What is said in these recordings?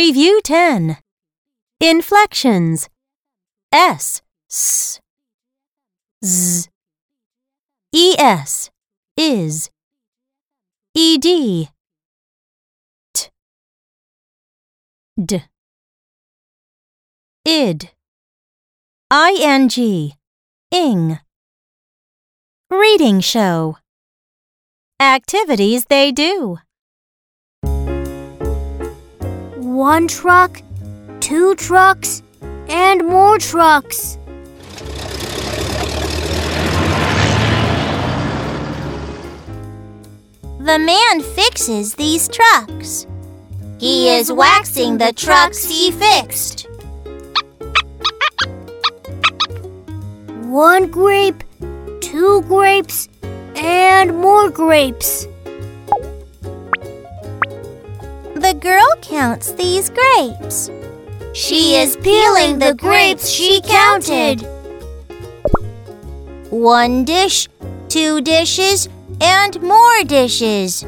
Review 10. Inflections. S, s. Z. Es, is. Ed. T. D. Id. Ing. Ing. Reading show. Activities they do. One truck, two trucks, and more trucks. The man fixes these trucks. He is waxing the trucks he fixed. One grape, two grapes, and more grapes. The girl counts these grapes. She is peeling the grapes she counted. One dish, two dishes, and more dishes.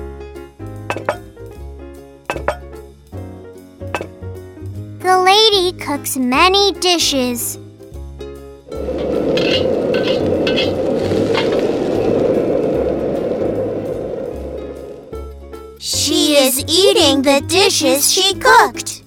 The lady cooks many dishes. She is eating the dishes she cooked.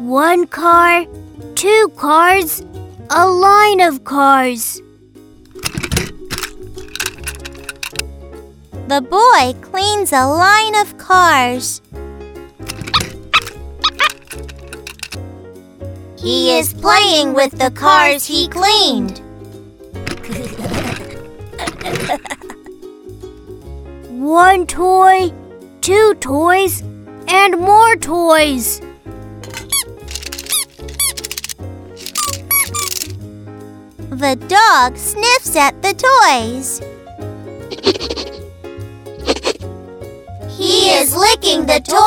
One car, two cars, a line of cars. The boy cleans a line of cars. He is playing with the cars he cleaned. One toy, two toys, and more toys. The dog sniffs at the toys. He is licking the toys